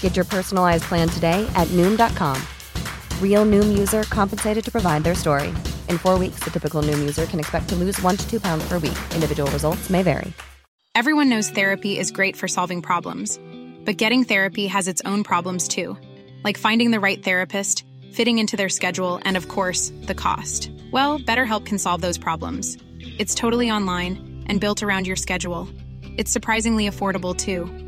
Get your personalized plan today at Noom.com. Real Noom user compensated to provide their story. In four weeks, the typical Noom user can expect to lose one to two pounds per week. Individual results may vary. Everyone knows therapy is great for solving problems, but getting therapy has its own problems too, like finding the right therapist, fitting into their schedule, and of course, the cost. Well, BetterHelp can solve those problems. It's totally online and built around your schedule. It's surprisingly affordable too.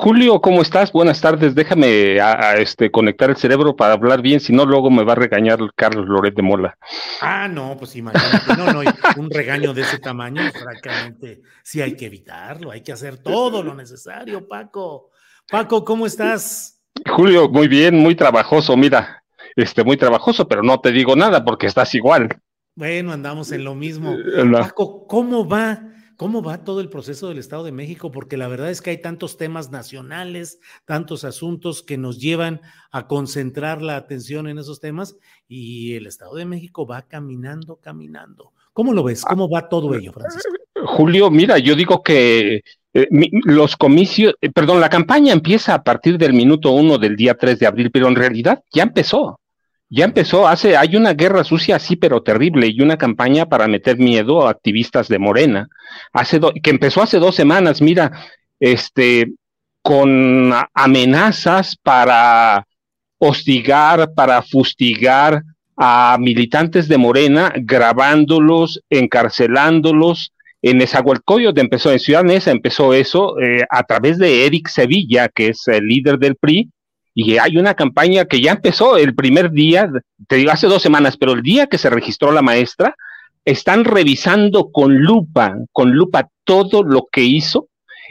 Julio, ¿cómo estás? Buenas tardes. Déjame a, a este, conectar el cerebro para hablar bien, si no, luego me va a regañar Carlos Loret de Mola. Ah, no, pues imagínate, no, no, un regaño de ese tamaño, francamente, sí hay que evitarlo, hay que hacer todo lo necesario, Paco. Paco, ¿cómo estás? Julio, muy bien, muy trabajoso, mira, este, muy trabajoso, pero no te digo nada porque estás igual. Bueno, andamos en lo mismo. La- Paco, ¿cómo va? ¿Cómo va todo el proceso del Estado de México? Porque la verdad es que hay tantos temas nacionales, tantos asuntos que nos llevan a concentrar la atención en esos temas y el Estado de México va caminando, caminando. ¿Cómo lo ves? ¿Cómo va todo ello, Francisco? Julio, mira, yo digo que eh, mi- los comicios, eh, perdón, la campaña empieza a partir del minuto uno del día 3 de abril, pero en realidad ya empezó. Ya empezó, hace, hay una guerra sucia así, pero terrible, y una campaña para meter miedo a activistas de Morena, hace do- que empezó hace dos semanas, mira, este, con amenazas para hostigar, para fustigar a militantes de Morena, grabándolos, encarcelándolos. En Nezahualcóyotl empezó, en Ciudad Neza empezó eso eh, a través de Eric Sevilla, que es el líder del PRI, y hay una campaña que ya empezó el primer día, te digo hace dos semanas, pero el día que se registró la maestra, están revisando con lupa, con lupa todo lo que hizo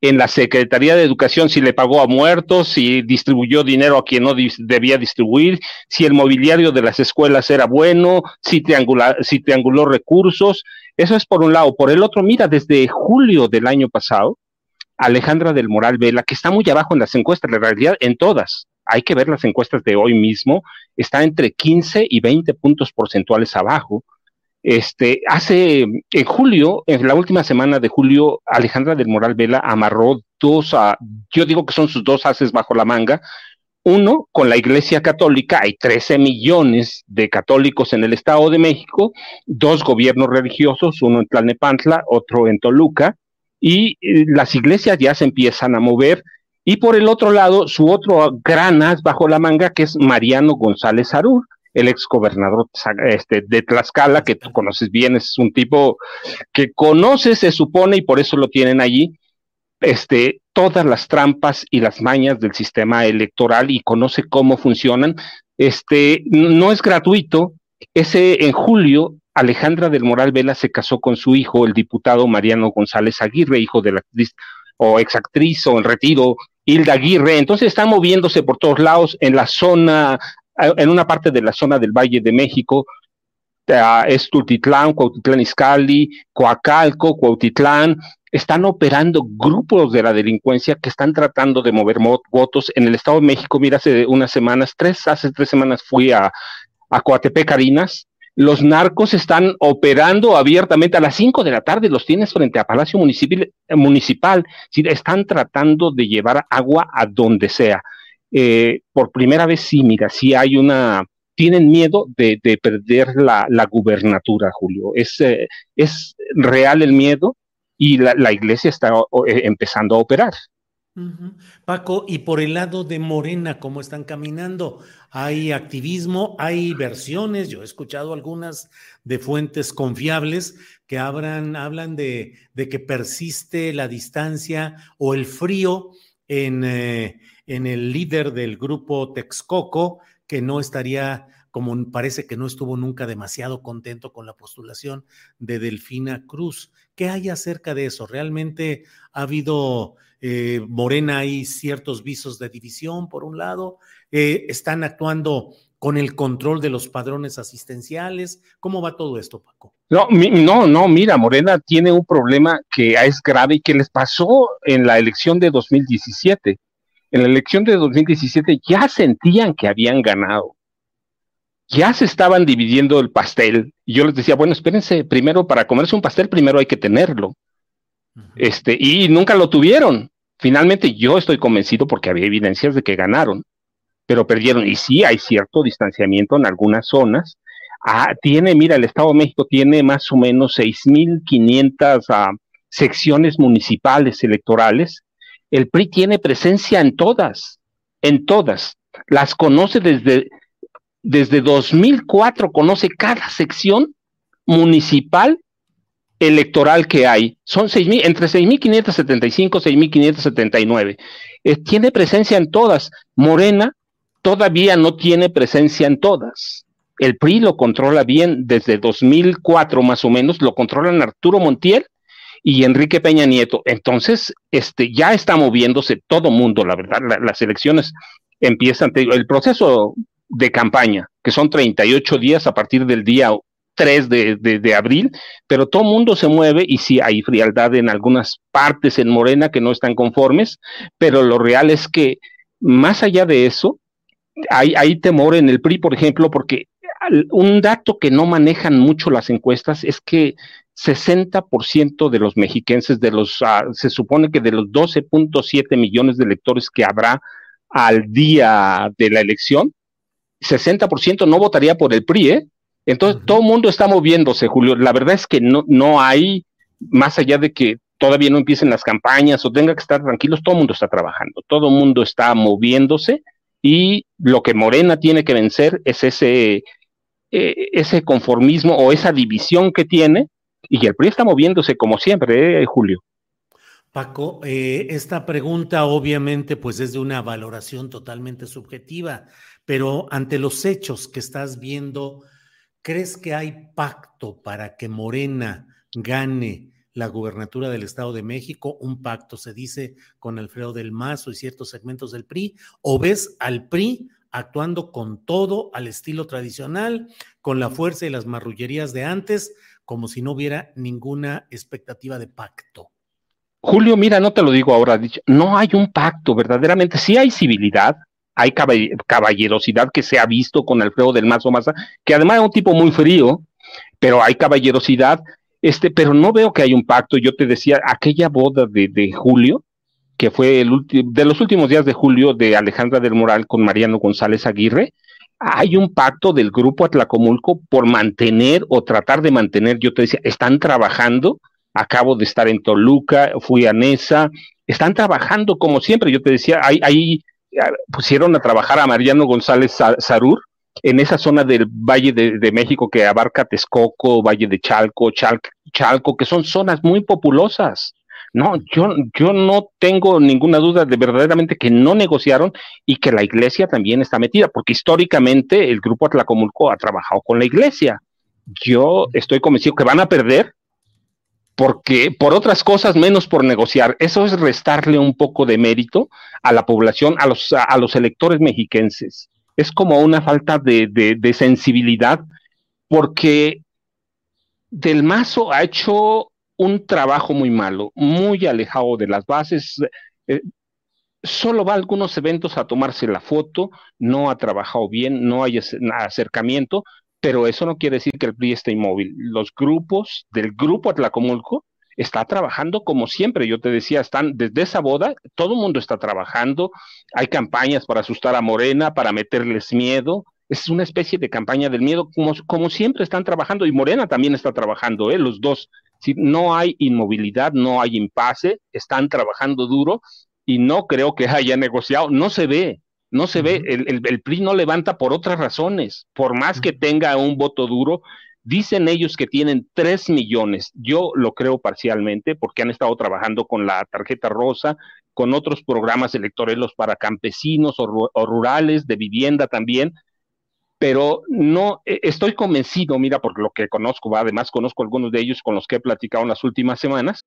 en la Secretaría de Educación, si le pagó a muertos, si distribuyó dinero a quien no debía distribuir, si el mobiliario de las escuelas era bueno, si, si trianguló recursos. Eso es por un lado. Por el otro, mira, desde julio del año pasado, Alejandra del Moral Vela, que está muy abajo en las encuestas, en realidad en todas, hay que ver las encuestas de hoy mismo, está entre 15 y 20 puntos porcentuales abajo. Este, hace, en julio, en la última semana de julio, Alejandra del Moral Vela amarró dos, a, yo digo que son sus dos haces bajo la manga. Uno, con la Iglesia Católica, hay 13 millones de católicos en el Estado de México, dos gobiernos religiosos, uno en Tlalnepantla, otro en Toluca, y eh, las iglesias ya se empiezan a mover. Y por el otro lado, su otro gran as bajo la manga, que es Mariano González Arur, el ex gobernador este, de Tlaxcala, que tú conoces bien, es un tipo que conoce, se supone, y por eso lo tienen allí, este, todas las trampas y las mañas del sistema electoral y conoce cómo funcionan. Este, no es gratuito. Ese en julio, Alejandra del Moral Vela se casó con su hijo, el diputado Mariano González Aguirre, hijo de la actriz o exactriz o en retiro, Hilda Aguirre. Entonces están moviéndose por todos lados en la zona, en una parte de la zona del Valle de México, uh, es Tultitlán, Cuautitlán Izcalli, Coacalco, Cuautitlán, están operando grupos de la delincuencia que están tratando de mover votos en el Estado de México. Mira, hace unas semanas, tres, hace tres semanas fui a, a Coatepec, Carinas. Los narcos están operando abiertamente a las cinco de la tarde, los tienes frente a Palacio Municipal, municipal ¿sí? están tratando de llevar agua a donde sea. Eh, por primera vez sí, mira, sí hay una, tienen miedo de, de perder la, gubernatura, Julio. Es, eh, es real el miedo y la, iglesia está eh, empezando a operar. Paco, y por el lado de Morena, ¿cómo están caminando? Hay activismo, hay versiones, yo he escuchado algunas de fuentes confiables que hablan, de, que persiste la distancia o el frío en, eh, en el líder del grupo Texcoco, que no estaría como parece que no estuvo nunca demasiado contento con la postulación de Delfina Cruz. ¿Qué hay acerca de eso? ¿Realmente ha habido, eh, Morena, hay ciertos visos de división, por un lado? Eh, ¿Están actuando con el control de los padrones asistenciales? ¿Cómo va todo esto, Paco? No, no, no, mira, Morena tiene un problema que es grave y que les pasó en la elección de 2017. En la elección de 2017 ya sentían que habían ganado ya se estaban dividiendo el pastel. Y yo les decía, bueno, espérense, primero para comerse un pastel, primero hay que tenerlo. Este, y nunca lo tuvieron. Finalmente yo estoy convencido porque había evidencias de que ganaron, pero perdieron. Y sí hay cierto distanciamiento en algunas zonas. Ah, tiene, mira, el Estado de México tiene más o menos 6.500 ah, secciones municipales electorales. El PRI tiene presencia en todas, en todas. Las conoce desde, desde 2004 conoce cada sección municipal electoral que hay. Son entre 6.575 6.579. Eh, tiene presencia en todas. Morena todavía no tiene presencia en todas. El PRI lo controla bien desde 2004 más o menos, lo controlan Arturo Montiel y Enrique Peña Nieto. Entonces, este, ya está moviéndose todo mundo, la verdad. las elecciones empiezan, el proceso de campaña, que son 38 días a partir del día 3 de, abril, pero todo mundo se mueve y sí hay frialdad en algunas partes en Morena que no están conformes, pero lo real es que más allá de eso, hay, temor en el PRI, por ejemplo, porque un dato que no manejan mucho las encuestas es que 60% de los mexiquenses, de los, ah, se supone que de los 12.7 millones de electores que habrá al día de la elección, 60% no votaría por el PRI, ¿eh? Entonces, todo el mundo está moviéndose, Julio. La verdad es que no, no hay, más allá de que todavía no empiecen las campañas o tenga que estar tranquilos, todo el mundo está trabajando, todo el mundo está moviéndose y lo que Morena tiene que vencer es ese, eh, ese conformismo o esa división que tiene y el PRI está moviéndose como siempre, ¿eh, Julio. Paco, eh, esta pregunta obviamente pues es de una valoración totalmente subjetiva, pero ante los hechos que estás viendo, ¿crees que hay pacto para que Morena gane la gubernatura del Estado de México? Un pacto, se dice, con Alfredo del Mazo y ciertos segmentos del PRI, o ves al PRI actuando con todo al estilo tradicional, con la fuerza y las marrullerías de antes, como si no hubiera ninguna expectativa de pacto. Julio, mira, no te lo digo ahora, no hay un pacto, verdaderamente, sí hay civilidad, hay caballerosidad que se ha visto con Alfredo del Mazo Maza, que además es un tipo muy frío, pero hay caballerosidad, este, pero no veo que hay un pacto. Yo te decía, aquella boda de, Julio, que fue el de los últimos días de julio de Alejandra del Moral con Mariano González Aguirre, hay un pacto del grupo Atlacomulco por mantener o tratar de mantener, yo te decía, están trabajando acabo de estar en Toluca, fui a Nesa, están trabajando como siempre, yo te decía, ahí, ahí pusieron a trabajar a Mariano González Sarur en esa zona del Valle de, México que abarca Texcoco, Valle de Chalco, Chalco, Chalco, que son zonas muy populosas. No, yo, yo no tengo ninguna duda de verdaderamente que no negociaron y que la iglesia también está metida, porque históricamente el grupo Atlacomulco ha trabajado con la iglesia. Yo estoy convencido que van a perder, porque por otras cosas menos por negociar. Eso es restarle un poco de mérito a la población, a los, a, los electores mexiquenses. Es como una falta de, de, sensibilidad, porque Del Mazo ha hecho un trabajo muy malo, muy alejado de las bases. Eh, solo va a algunos eventos a tomarse la foto, no ha trabajado bien, no hay acercamiento, pero eso no quiere decir que el PRI esté inmóvil. Los grupos del grupo Atlacomulco está trabajando como siempre. Yo te decía, están desde esa boda, todo el mundo está trabajando. Hay campañas para asustar a Morena, para meterles miedo. Es una especie de campaña del miedo, como, como siempre están trabajando. Y Morena también está trabajando, ¿eh? los dos. Si no hay inmovilidad, no hay impasse, están trabajando duro y no creo que haya negociado, no se ve, no se ve, el, el, PRI no levanta por otras razones, por más que tenga un voto duro, dicen ellos que tienen 3 millones, yo lo creo parcialmente porque han estado trabajando con la tarjeta rosa, con otros programas electorales para campesinos o, o rurales, de vivienda también, pero no e, estoy convencido, mira, por lo que conozco, además conozco algunos de ellos con los que he platicado en las últimas semanas.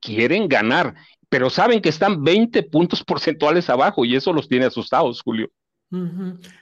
Quieren ganar, pero saben que están 20 puntos porcentuales abajo y eso los tiene asustados, Julio.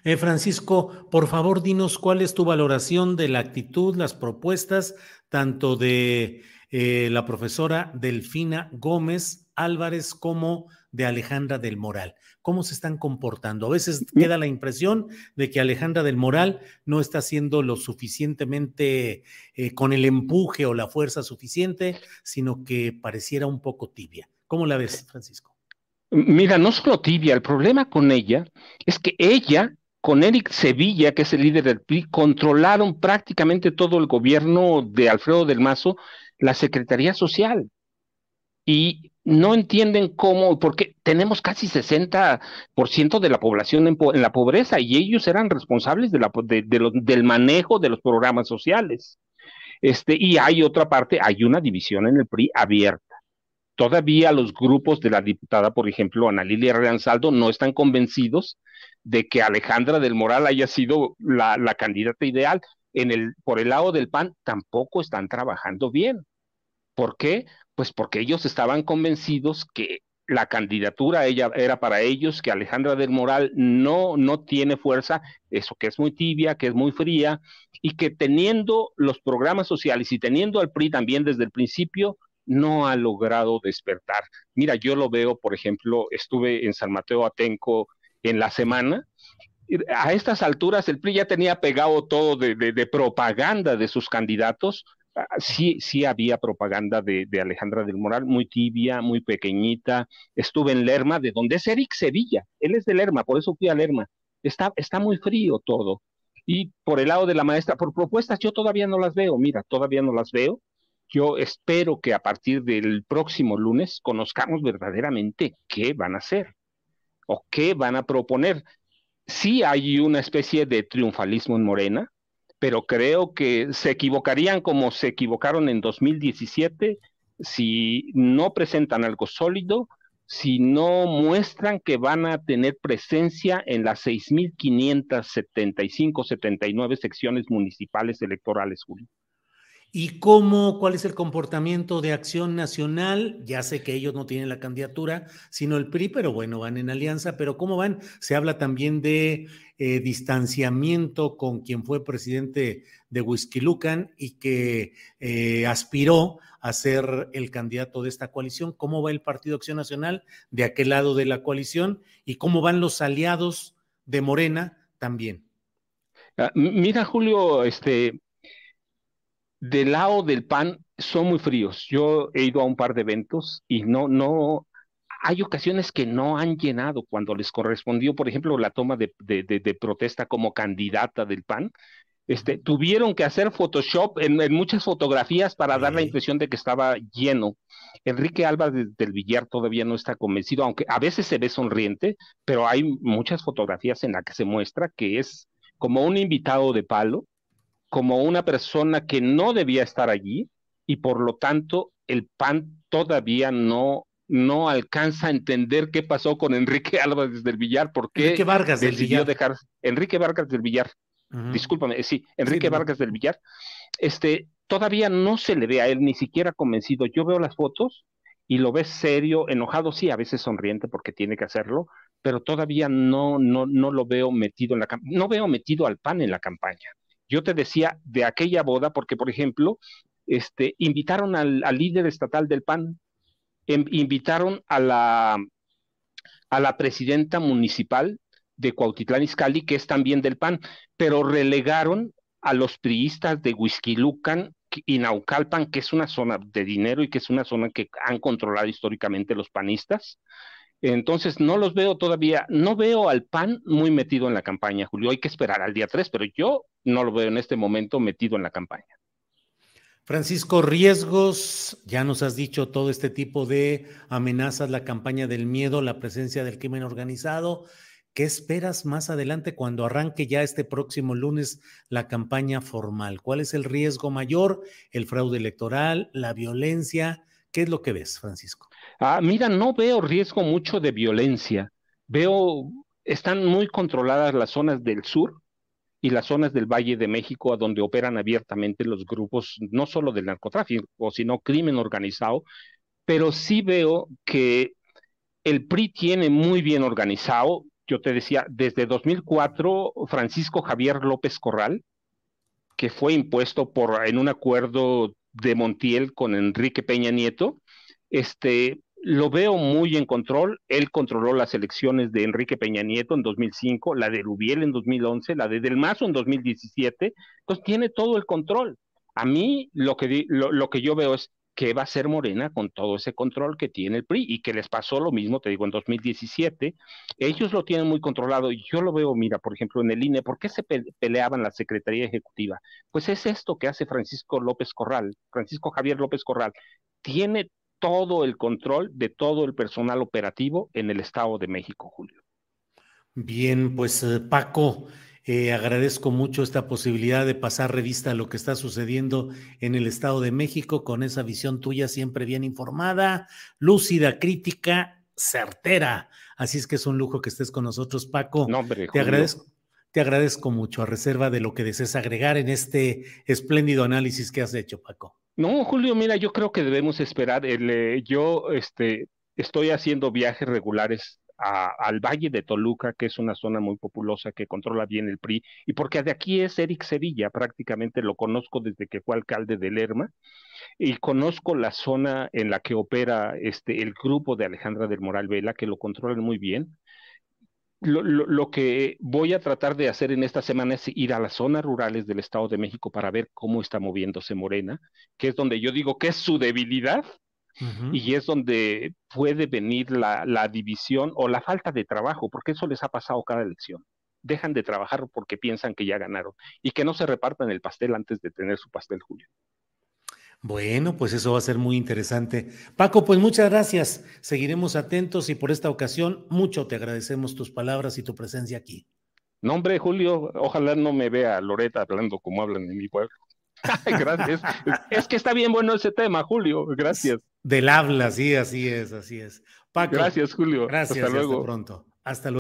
eh, Francisco, por favor, dinos cuál es tu valoración de la actitud, las propuestas, tanto de eh, la profesora Delfina Gómez Álvarez como de Alejandra del Moral. ¿Cómo se están comportando? A veces queda la impresión de que Alejandra del Moral no está haciendo lo suficientemente eh, con el empuje o la fuerza suficiente, sino que pareciera un poco tibia. ¿Cómo la ves, Francisco? Mira, no solo tibia, el problema con ella es que ella con Eric Sevilla, que es el líder del PRI, controlaron prácticamente todo el gobierno de Alfredo del Mazo la Secretaría Social. Y no entienden cómo, porque tenemos casi 60% de la población en, la pobreza y ellos eran responsables de la, del manejo de los programas sociales. Este, y hay otra parte, hay una división en el PRI abierta. Todavía los grupos de la diputada, por ejemplo, Ana Lilia Reanzaldo, no están convencidos de que Alejandra del Moral haya sido la, la candidata ideal en el, por el lado del PAN tampoco están trabajando bien. ¿Por qué? Pues porque ellos estaban convencidos que la candidatura ella era para ellos, que Alejandra del Moral no, no tiene fuerza, eso que es muy tibia, que es muy fría, y que teniendo los programas sociales y teniendo al PRI también desde el principio, no ha logrado despertar. Mira, yo lo veo, por ejemplo, estuve en San Mateo Atenco en la semana a estas alturas el PRI ya tenía pegado todo de, propaganda de sus candidatos. Sí, sí había propaganda de, Alejandra del Moral, muy tibia, muy pequeñita. Estuve en Lerma, de donde es Eric Sevilla. Él es de Lerma, por eso fui a Lerma. Está, está muy frío todo. Y por el lado de la maestra, por propuestas, yo todavía no las veo. Mira, todavía no las veo. Yo espero que a partir del próximo lunes conozcamos verdaderamente qué van a hacer o qué van a proponer sí hay una especie de triunfalismo en Morena, pero creo que se equivocarían como se equivocaron en 2017 si no presentan algo sólido, si no muestran que van a tener presencia en las 6.575, 79 secciones municipales electorales, Julio. ¿Y cómo, cuál es el comportamiento de Acción Nacional? Ya sé que ellos no tienen la candidatura, sino el PRI, pero bueno, van en alianza, pero ¿cómo van? Se habla también de eh, distanciamiento con quien fue presidente de Lucan y que eh, aspiró a ser el candidato de esta coalición. ¿Cómo va el Partido Acción Nacional de aquel lado de la coalición? ¿Y cómo van los aliados de Morena también? Ah, mira, Julio, este, del lado del PAN son muy fríos. Yo he ido a un par de eventos y no, no, hay ocasiones que no han llenado cuando les correspondió, por ejemplo, la toma de, de, protesta como candidata del PAN. Este, tuvieron que hacer Photoshop en, muchas fotografías para dar la impresión de que estaba lleno. Enrique Álvarez del Villar todavía no está convencido, aunque a veces se ve sonriente, pero hay muchas fotografías en las que se muestra que es como un invitado de palo, como una persona que no debía estar allí y por lo tanto el PAN todavía no no alcanza a entender qué pasó con Enrique Álvarez del Villar, por qué Enrique Vargas del decidió Villar. dejar Enrique Vargas del Villar, discúlpame, sí, Enrique Sí, no. Vargas del Villar, este, todavía no se le ve a él ni siquiera convencido. Yo veo las fotos y lo ves serio, enojado, sí, a veces sonriente porque tiene que hacerlo, pero todavía no, no, no lo veo metido en la no veo metido al PAN en la campaña. Yo te decía de aquella boda, porque por ejemplo, este, invitaron al, líder estatal del PAN, em- invitaron a la, a la presidenta municipal de Cuautitlán Izcalli, que es también del PAN, pero relegaron a los priistas de Huizquilucan y Naucalpan, que es una zona de dinero y que es una zona que han controlado históricamente los panistas. Entonces, no los veo todavía, no veo al PAN muy metido en la campaña, Julio. Hay que esperar al día 3, pero yo no lo veo en este momento metido en la campaña. Francisco, riesgos, ya nos has dicho todo este tipo de amenazas, la campaña del miedo, la presencia del crimen organizado. ¿Qué esperas más adelante cuando arranque ya este próximo lunes la campaña formal? ¿Cuál es el riesgo mayor? ¿El fraude electoral? ¿La violencia? ¿Qué es lo que ves, Francisco? Ah, mira, no veo riesgo mucho de violencia. Veo, están muy controladas las zonas del sur y las zonas del Valle de México, a donde operan abiertamente los grupos, no solo del narcotráfico, sino crimen organizado, pero sí veo que el PRI tiene muy bien organizado, yo te decía, desde 2004, Francisco Javier López Corral, que fue impuesto por, en un acuerdo de Montiel con Enrique Peña Nieto, este, lo veo muy en control. Él controló las elecciones de Enrique Peña Nieto en 2005, la de Rubiel en 2011, la de Del Mazo en 2017. Entonces tiene todo el control. A mí lo que, lo, lo que yo veo es que va a ser Morena con todo ese control que tiene el PRI y que les pasó lo mismo, te digo, en 2017. Ellos lo tienen muy controlado y yo lo veo, mira, por ejemplo, en el INE, ¿por qué se pe- peleaban la Secretaría Ejecutiva? Pues es esto que hace Francisco López Corral, Francisco Javier López Corral. Tiene todo el control de todo el personal operativo en el Estado de México, Julio. Bien, pues eh, Paco, eh, agradezco mucho esta posibilidad de pasar revista a lo que está sucediendo en el Estado de México con esa visión tuya siempre bien informada, lúcida, crítica, certera. Así es que es un lujo que estés con nosotros, Paco. No, hombre, Te agradezco, te agradezco mucho a reserva de lo que desees agregar en este espléndido análisis que has hecho, Paco. No, Julio, mira, yo creo que debemos esperar. El, eh, yo este, estoy haciendo viajes regulares al Valle de Toluca, que es una zona muy populosa que controla bien el PRI, y porque de aquí es Eric Sevilla, prácticamente lo conozco desde que fue alcalde de Lerma, y conozco la zona en la que opera este, el grupo de Alejandra del Moral Vela, que lo controlan muy bien. Lo, lo- lo que voy a tratar de hacer en esta semana es ir a las zonas rurales del Estado de México para ver cómo está moviéndose Morena, que es donde yo digo que es su debilidad Y es donde puede venir la, la división o la falta de trabajo, porque eso les ha pasado cada elección. Dejan de trabajar porque piensan que ya ganaron y que no se repartan el pastel antes de tener su pastel, Julio. Bueno, pues eso va a ser muy interesante. Paco, pues muchas gracias. Seguiremos atentos y por esta ocasión mucho te agradecemos tus palabras y tu presencia aquí. No, hombre, Julio, ojalá no me vea Loreta hablando como hablan en mi pueblo. Gracias. Es que está bien bueno ese tema, Julio. Gracias. Del habla, sí, así es, así es. Paco. Gracias, Julio. Gracias, Hasta luego. hasta pronto. Hasta luego.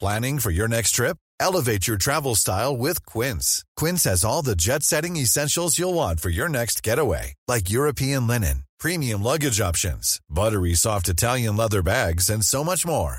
Planning for your next trip? Elevate your travel style with Quince. Quince has all the jet setting essentials you'll want for your next getaway, like European linen, premium luggage options, buttery soft Italian leather bags, and so much more.